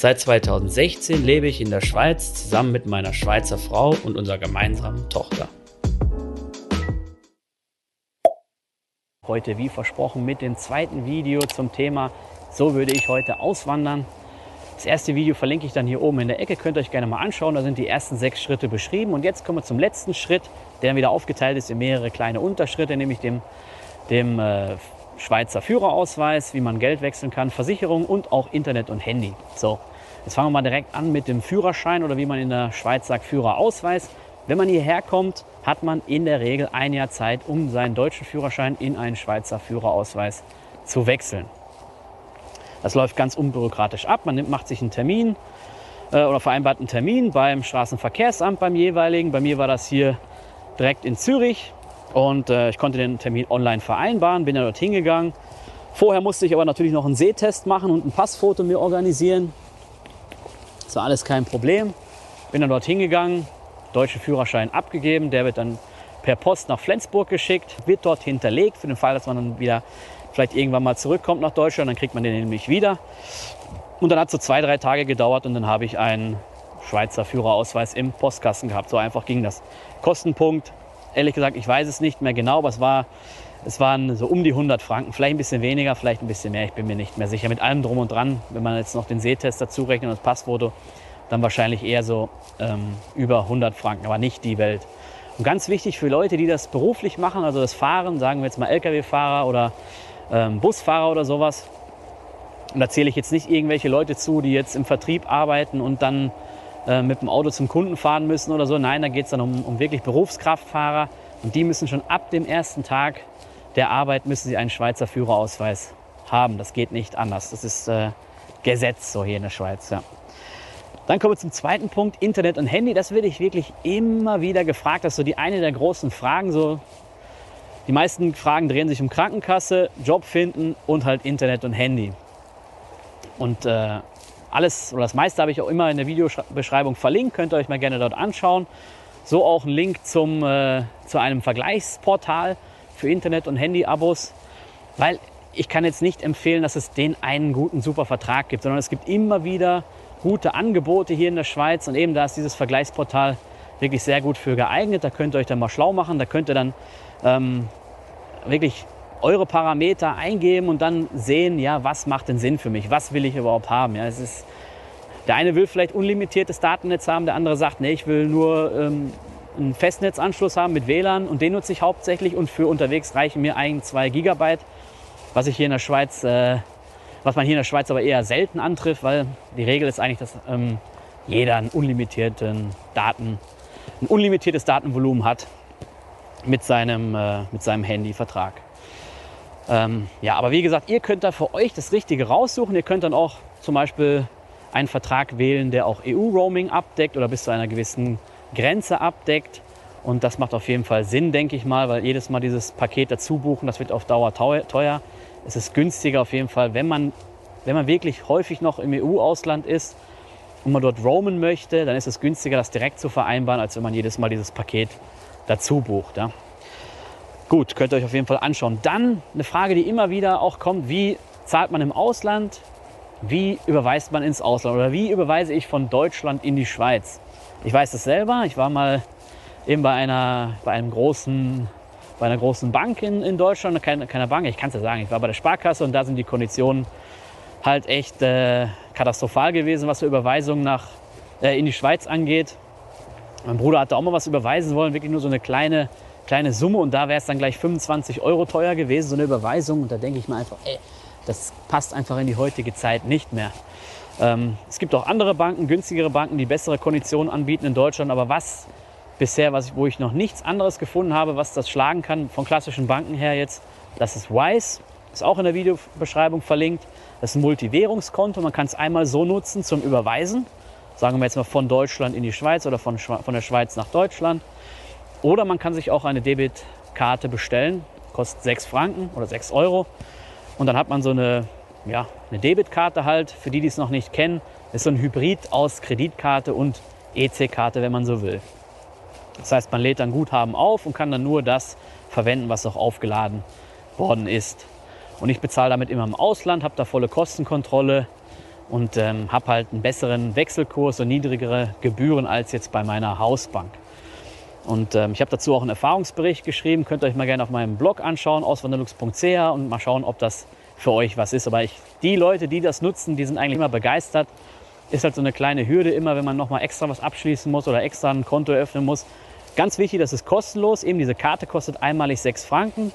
Seit 2016 lebe ich in der Schweiz zusammen mit meiner Schweizer Frau und unserer gemeinsamen Tochter. Heute, wie versprochen, mit dem zweiten Video zum Thema So würde ich heute auswandern. Das erste Video verlinke ich dann hier oben in der Ecke, könnt ihr euch gerne mal anschauen. Da sind die ersten sechs Schritte beschrieben. Und jetzt kommen wir zum letzten Schritt, der wieder aufgeteilt ist in mehrere kleine Unterschritte, nämlich dem, dem äh, Schweizer Führerausweis, wie man Geld wechseln kann, Versicherung und auch Internet und Handy. So, jetzt fangen wir mal direkt an mit dem Führerschein oder wie man in der Schweiz sagt, Führerausweis. Wenn man hierher kommt, hat man in der Regel ein Jahr Zeit, um seinen deutschen Führerschein in einen Schweizer Führerausweis zu wechseln. Das läuft ganz unbürokratisch ab. Man nimmt, macht sich einen Termin äh, oder vereinbart einen Termin beim Straßenverkehrsamt beim jeweiligen. Bei mir war das hier direkt in Zürich und äh, ich konnte den Termin online vereinbaren, bin ja dort hingegangen. Vorher musste ich aber natürlich noch einen Sehtest machen und ein Passfoto mir organisieren. Das war alles kein Problem. Bin dann dort hingegangen, deutschen Führerschein abgegeben. Der wird dann per Post nach Flensburg geschickt, wird dort hinterlegt für den Fall, dass man dann wieder vielleicht irgendwann mal zurückkommt nach Deutschland, dann kriegt man den nämlich wieder. Und dann hat es so zwei, drei Tage gedauert und dann habe ich einen Schweizer Führerausweis im Postkasten gehabt. So einfach ging das. Kostenpunkt, ehrlich gesagt, ich weiß es nicht mehr genau, aber es, war, es waren so um die 100 Franken. Vielleicht ein bisschen weniger, vielleicht ein bisschen mehr, ich bin mir nicht mehr sicher. Mit allem drum und dran, wenn man jetzt noch den Sehtest dazu rechnet und das Passfoto, dann wahrscheinlich eher so ähm, über 100 Franken, aber nicht die Welt. Und ganz wichtig für Leute, die das beruflich machen, also das Fahren, sagen wir jetzt mal Lkw-Fahrer oder ähm, Busfahrer oder sowas. Und da zähle ich jetzt nicht irgendwelche Leute zu, die jetzt im Vertrieb arbeiten und dann äh, mit dem Auto zum Kunden fahren müssen oder so. Nein, da geht es dann um, um wirklich Berufskraftfahrer. Und die müssen schon ab dem ersten Tag der Arbeit müssen sie einen Schweizer Führerausweis haben. Das geht nicht anders. Das ist äh, Gesetz so hier in der Schweiz. Ja. Dann kommen wir zum zweiten Punkt, Internet und Handy. Das werde ich wirklich immer wieder gefragt. Das ist so die eine der großen Fragen, so die meisten Fragen drehen sich um Krankenkasse, Job finden und halt Internet und Handy. Und äh, alles oder das meiste habe ich auch immer in der Videobeschreibung verlinkt, könnt ihr euch mal gerne dort anschauen. So auch ein Link zum, äh, zu einem Vergleichsportal für Internet- und Handy-Abos, weil ich kann jetzt nicht empfehlen, dass es den einen guten, super Vertrag gibt, sondern es gibt immer wieder gute Angebote hier in der Schweiz und eben da ist dieses Vergleichsportal wirklich sehr gut für geeignet. Da könnt ihr euch dann mal schlau machen, da könnt ihr dann ähm, wirklich eure Parameter eingeben und dann sehen, ja, was macht denn Sinn für mich? Was will ich überhaupt haben? Ja, es ist, der eine will vielleicht unlimitiertes Datennetz haben, der andere sagt, nee, ich will nur ähm, einen Festnetzanschluss haben mit WLAN und den nutze ich hauptsächlich und für unterwegs reichen mir ein, zwei Gigabyte, was ich hier in der Schweiz, äh, was man hier in der Schweiz aber eher selten antrifft, weil die Regel ist eigentlich, dass ähm, jeder einen unlimitierten Daten, ein unlimitiertes Datenvolumen hat mit seinem, äh, mit seinem Handyvertrag. Ähm, ja, aber wie gesagt, ihr könnt da für euch das Richtige raussuchen. Ihr könnt dann auch zum Beispiel einen Vertrag wählen, der auch EU-Roaming abdeckt oder bis zu einer gewissen Grenze abdeckt. Und das macht auf jeden Fall Sinn, denke ich mal, weil jedes Mal dieses Paket dazu buchen, das wird auf Dauer teuer. Es ist günstiger auf jeden Fall, wenn man, wenn man wirklich häufig noch im EU-Ausland ist und man dort roamen möchte, dann ist es günstiger, das direkt zu vereinbaren, als wenn man jedes Mal dieses Paket dazu bucht. Ja. Gut, könnt ihr euch auf jeden Fall anschauen. Dann eine Frage, die immer wieder auch kommt, wie zahlt man im Ausland? Wie überweist man ins Ausland? Oder wie überweise ich von Deutschland in die Schweiz? Ich weiß das selber. Ich war mal eben bei einer, bei einem großen, bei einer großen Bank in, in Deutschland, keine, keine Bank, ich kann es ja sagen, ich war bei der Sparkasse und da sind die Konditionen halt echt äh, katastrophal gewesen, was für Überweisungen nach, äh, in die Schweiz angeht. Mein Bruder hatte auch mal was überweisen wollen, wirklich nur so eine kleine, kleine Summe und da wäre es dann gleich 25 Euro teuer gewesen, so eine Überweisung. Und da denke ich mir einfach, ey, das passt einfach in die heutige Zeit nicht mehr. Ähm, es gibt auch andere Banken, günstigere Banken, die bessere Konditionen anbieten in Deutschland. Aber was bisher, was ich, wo ich noch nichts anderes gefunden habe, was das schlagen kann, von klassischen Banken her jetzt, das ist Wise. Ist auch in der Videobeschreibung verlinkt. Das ist ein Multiwährungskonto. Man kann es einmal so nutzen zum Überweisen sagen wir jetzt mal von Deutschland in die Schweiz oder von, von der Schweiz nach Deutschland. Oder man kann sich auch eine Debitkarte bestellen, kostet 6 Franken oder 6 Euro. Und dann hat man so eine, ja, eine Debitkarte halt, für die, die es noch nicht kennen, ist so ein Hybrid aus Kreditkarte und EC-Karte, wenn man so will. Das heißt, man lädt dann Guthaben auf und kann dann nur das verwenden, was auch aufgeladen worden ist. Und ich bezahle damit immer im Ausland, habe da volle Kostenkontrolle und ähm, habe halt einen besseren Wechselkurs und niedrigere Gebühren als jetzt bei meiner Hausbank. Und ähm, ich habe dazu auch einen Erfahrungsbericht geschrieben, könnt ihr euch mal gerne auf meinem Blog anschauen, auswanderlux.ch und mal schauen, ob das für euch was ist. Aber ich, die Leute, die das nutzen, die sind eigentlich immer begeistert. Ist halt so eine kleine Hürde immer, wenn man nochmal extra was abschließen muss oder extra ein Konto öffnen muss. Ganz wichtig, das ist kostenlos. Eben diese Karte kostet einmalig 6 Franken.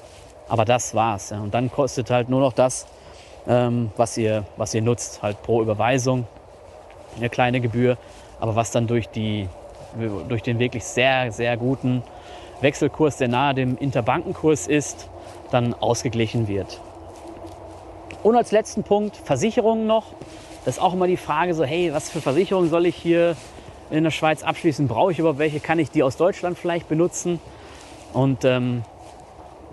Aber das war's. Ja. Und dann kostet halt nur noch das, ähm, was, ihr, was ihr nutzt, halt pro Überweisung eine kleine Gebühr. Aber was dann durch, die, durch den wirklich sehr, sehr guten Wechselkurs, der nahe dem Interbankenkurs ist, dann ausgeglichen wird. Und als letzten Punkt Versicherungen noch. Das ist auch immer die Frage so, hey, was für Versicherungen soll ich hier in der Schweiz abschließen? Brauche ich überhaupt welche? Kann ich die aus Deutschland vielleicht benutzen? Und ähm,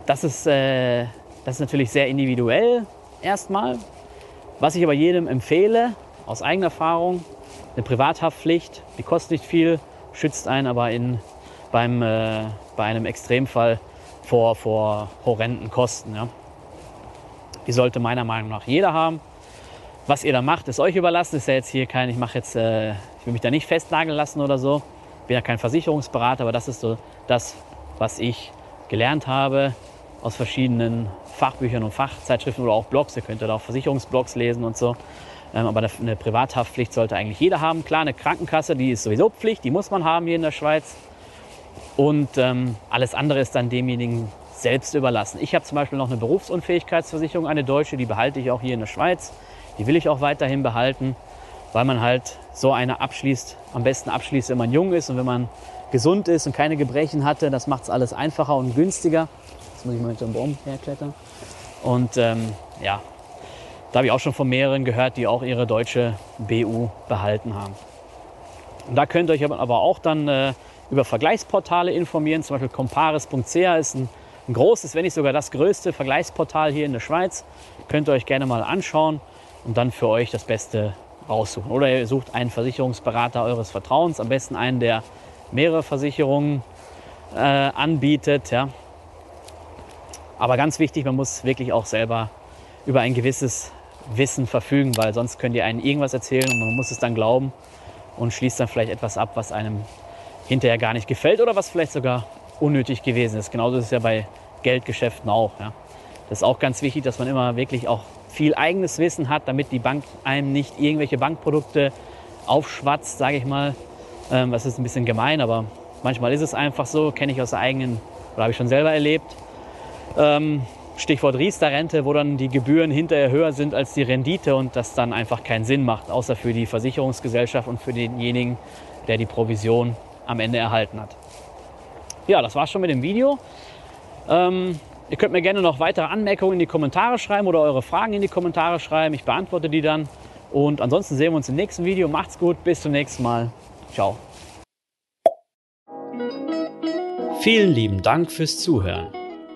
das ist, äh, das ist natürlich sehr individuell erstmal. Was ich aber jedem empfehle, aus eigener Erfahrung, eine Privathaftpflicht, die kostet nicht viel, schützt einen aber in, beim, äh, bei einem Extremfall vor, vor horrenden Kosten. Ja. Die sollte meiner Meinung nach jeder haben. Was ihr da macht, ist euch überlassen. Ist ja jetzt hier kein, ich mache jetzt, äh, ich will mich da nicht festnageln lassen oder so. Bin ja kein Versicherungsberater, aber das ist so das, was ich gelernt habe aus verschiedenen Fachbüchern und Fachzeitschriften oder auch Blogs. Ihr könnt da auch Versicherungsblogs lesen und so. Ähm, aber eine Privathaftpflicht sollte eigentlich jeder haben. Klar, eine Krankenkasse, die ist sowieso Pflicht, die muss man haben hier in der Schweiz. Und ähm, alles andere ist dann demjenigen selbst überlassen. Ich habe zum Beispiel noch eine Berufsunfähigkeitsversicherung, eine deutsche, die behalte ich auch hier in der Schweiz. Die will ich auch weiterhin behalten, weil man halt so eine abschließt, am besten abschließt, wenn man jung ist und wenn man gesund ist und keine Gebrechen hatte. Das macht es alles einfacher und günstiger. Jetzt muss ich mal hinter den Baum herklettern. Und ähm, ja, da habe ich auch schon von mehreren gehört, die auch ihre deutsche BU behalten haben. Und da könnt ihr euch aber auch dann äh, über Vergleichsportale informieren. Zum Beispiel comparis.ch ist ein, ein, großes, wenn nicht sogar das größte Vergleichsportal hier in der Schweiz. Könnt ihr euch gerne mal anschauen und dann für euch das Beste raussuchen. Oder ihr sucht einen Versicherungsberater eures Vertrauens, am besten einen, der mehrere Versicherungen äh, anbietet. Ja. Aber ganz wichtig, man muss wirklich auch selber über ein gewisses Wissen verfügen, weil sonst könnt ihr einen irgendwas erzählen und man muss es dann glauben und schließt dann vielleicht etwas ab, was einem hinterher gar nicht gefällt oder was vielleicht sogar unnötig gewesen ist. Genauso ist es ja bei Geldgeschäften auch. Ja. Das ist auch ganz wichtig, dass man immer wirklich auch viel eigenes Wissen hat, damit die Bank einem nicht irgendwelche Bankprodukte aufschwatzt, sage ich mal. Ähm, das ist ein bisschen gemein, aber manchmal ist es einfach so, kenne ich aus der eigenen, oder habe ich schon selber erlebt. Ähm, Stichwort Riester-Rente, wo dann die Gebühren hinterher höher sind als die Rendite und das dann einfach keinen Sinn macht, außer für die Versicherungsgesellschaft und für denjenigen, der die Provision am Ende erhalten hat. Ja, das war's schon mit dem Video. Ähm, ihr könnt mir gerne noch weitere Anmerkungen in die Kommentare schreiben oder eure Fragen in die Kommentare schreiben. Ich beantworte die dann. Und ansonsten sehen wir uns im nächsten Video. Macht's gut, bis zum nächsten Mal. Ciao. Vielen lieben Dank fürs Zuhören.